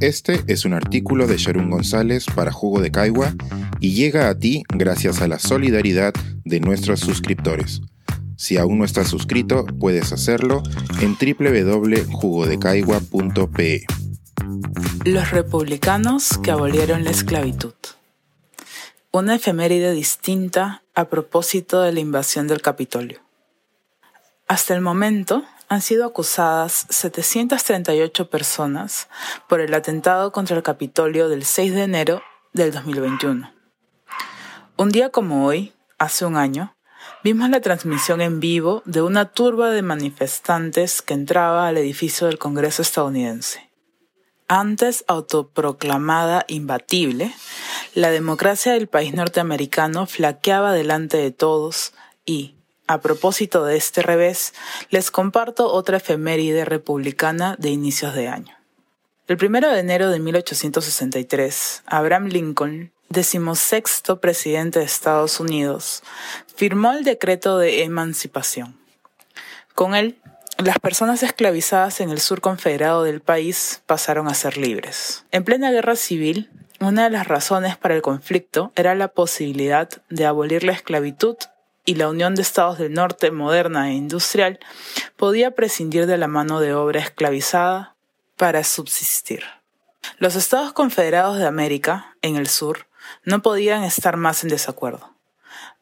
Este es un artículo de Sharon González para Jugo de Caigua y llega a ti gracias a la solidaridad de nuestros suscriptores. Si aún no estás suscrito, puedes hacerlo en www.jugodecaigua.pe. Los republicanos que abolieron la esclavitud. Una efeméride distinta a propósito de la invasión del Capitolio. Hasta el momento han sido acusadas 738 personas por el atentado contra el Capitolio del 6 de enero del 2021. Un día como hoy, hace un año, vimos la transmisión en vivo de una turba de manifestantes que entraba al edificio del Congreso estadounidense. Antes autoproclamada imbatible, la democracia del país norteamericano flaqueaba delante de todos y, a propósito de este revés, les comparto otra efeméride republicana de inicios de año. El primero de enero de 1863, Abraham Lincoln, decimosexto presidente de Estados Unidos, firmó el decreto de emancipación. Con él, las personas esclavizadas en el sur confederado del país pasaron a ser libres. En plena guerra civil, una de las razones para el conflicto era la posibilidad de abolir la esclavitud y la Unión de Estados del Norte moderna e industrial podía prescindir de la mano de obra esclavizada para subsistir. Los Estados Confederados de América, en el sur, no podían estar más en desacuerdo.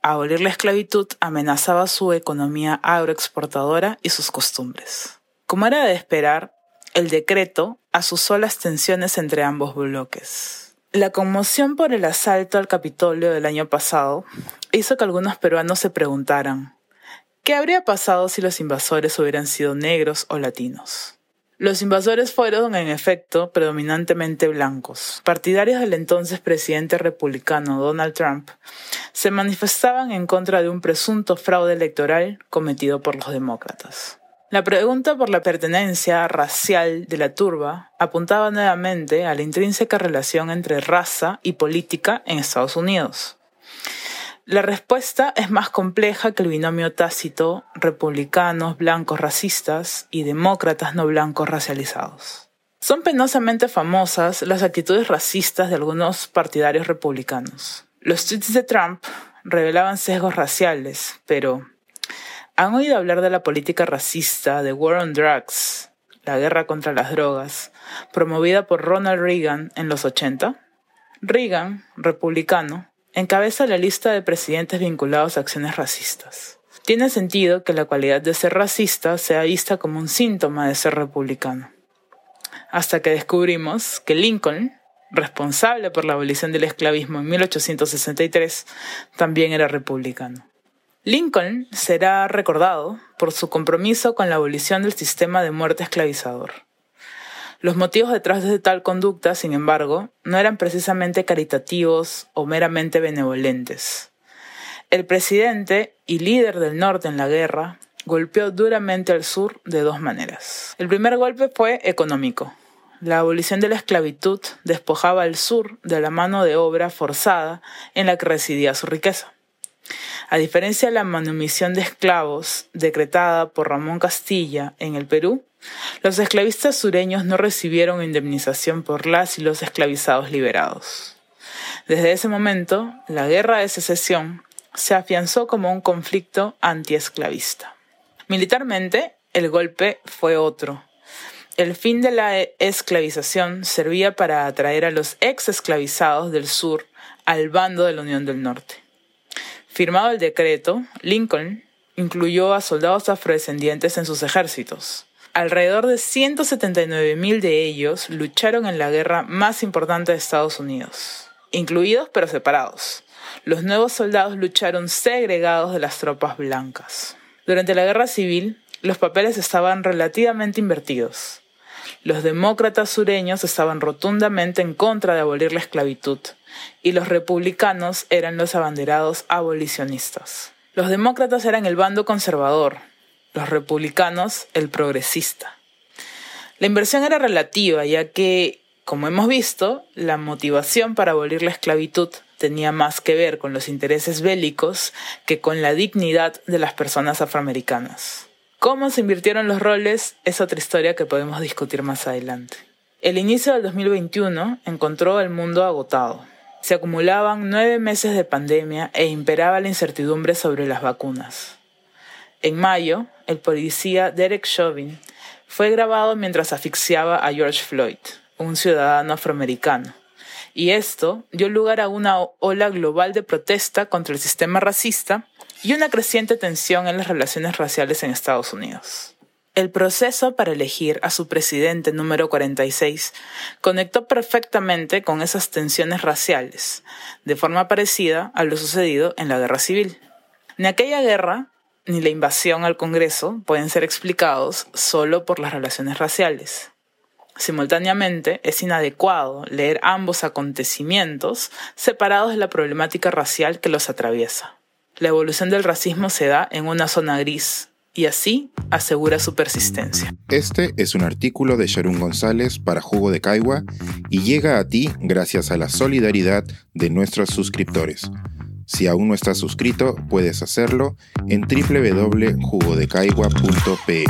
Abolir la esclavitud amenazaba su economía agroexportadora y sus costumbres. Como era de esperar, el decreto asusó las tensiones entre ambos bloques. La conmoción por el asalto al Capitolio del año pasado hizo que algunos peruanos se preguntaran, ¿qué habría pasado si los invasores hubieran sido negros o latinos? Los invasores fueron, en efecto, predominantemente blancos. Partidarios del entonces presidente republicano Donald Trump se manifestaban en contra de un presunto fraude electoral cometido por los demócratas. La pregunta por la pertenencia racial de la turba apuntaba nuevamente a la intrínseca relación entre raza y política en Estados Unidos. La respuesta es más compleja que el binomio tácito republicanos blancos racistas y demócratas no blancos racializados. Son penosamente famosas las actitudes racistas de algunos partidarios republicanos. Los tweets de Trump revelaban sesgos raciales, pero ¿Han oído hablar de la política racista de War on Drugs, la guerra contra las drogas, promovida por Ronald Reagan en los 80? Reagan, republicano, encabeza la lista de presidentes vinculados a acciones racistas. Tiene sentido que la cualidad de ser racista sea vista como un síntoma de ser republicano. Hasta que descubrimos que Lincoln, responsable por la abolición del esclavismo en 1863, también era republicano. Lincoln será recordado por su compromiso con la abolición del sistema de muerte esclavizador. Los motivos detrás de tal conducta, sin embargo, no eran precisamente caritativos o meramente benevolentes. El presidente y líder del norte en la guerra golpeó duramente al sur de dos maneras. El primer golpe fue económico. La abolición de la esclavitud despojaba al sur de la mano de obra forzada en la que residía su riqueza. A diferencia de la manumisión de esclavos decretada por Ramón Castilla en el Perú, los esclavistas sureños no recibieron indemnización por las y los esclavizados liberados. Desde ese momento, la guerra de secesión se afianzó como un conflicto antiesclavista. Militarmente, el golpe fue otro. El fin de la esclavización servía para atraer a los ex esclavizados del sur al bando de la Unión del Norte. Firmado el decreto, Lincoln incluyó a soldados afrodescendientes en sus ejércitos. Alrededor de 179.000 de ellos lucharon en la guerra más importante de Estados Unidos, incluidos pero separados. Los nuevos soldados lucharon segregados de las tropas blancas. Durante la guerra civil, los papeles estaban relativamente invertidos. Los demócratas sureños estaban rotundamente en contra de abolir la esclavitud, y los republicanos eran los abanderados abolicionistas. Los demócratas eran el bando conservador, los republicanos el progresista. La inversión era relativa, ya que, como hemos visto, la motivación para abolir la esclavitud tenía más que ver con los intereses bélicos que con la dignidad de las personas afroamericanas. Cómo se invirtieron los roles es otra historia que podemos discutir más adelante. El inicio del 2021 encontró el mundo agotado. Se acumulaban nueve meses de pandemia e imperaba la incertidumbre sobre las vacunas. En mayo, el policía Derek Chauvin fue grabado mientras asfixiaba a George Floyd, un ciudadano afroamericano. Y esto dio lugar a una ola global de protesta contra el sistema racista y una creciente tensión en las relaciones raciales en Estados Unidos. El proceso para elegir a su presidente número 46 conectó perfectamente con esas tensiones raciales, de forma parecida a lo sucedido en la guerra civil. Ni aquella guerra ni la invasión al Congreso pueden ser explicados solo por las relaciones raciales. Simultáneamente, es inadecuado leer ambos acontecimientos separados de la problemática racial que los atraviesa. La evolución del racismo se da en una zona gris, y así asegura su persistencia. Este es un artículo de Sharon González para Jugo de Caigua y llega a ti gracias a la solidaridad de nuestros suscriptores. Si aún no estás suscrito, puedes hacerlo en www.jugodecaigua.pe.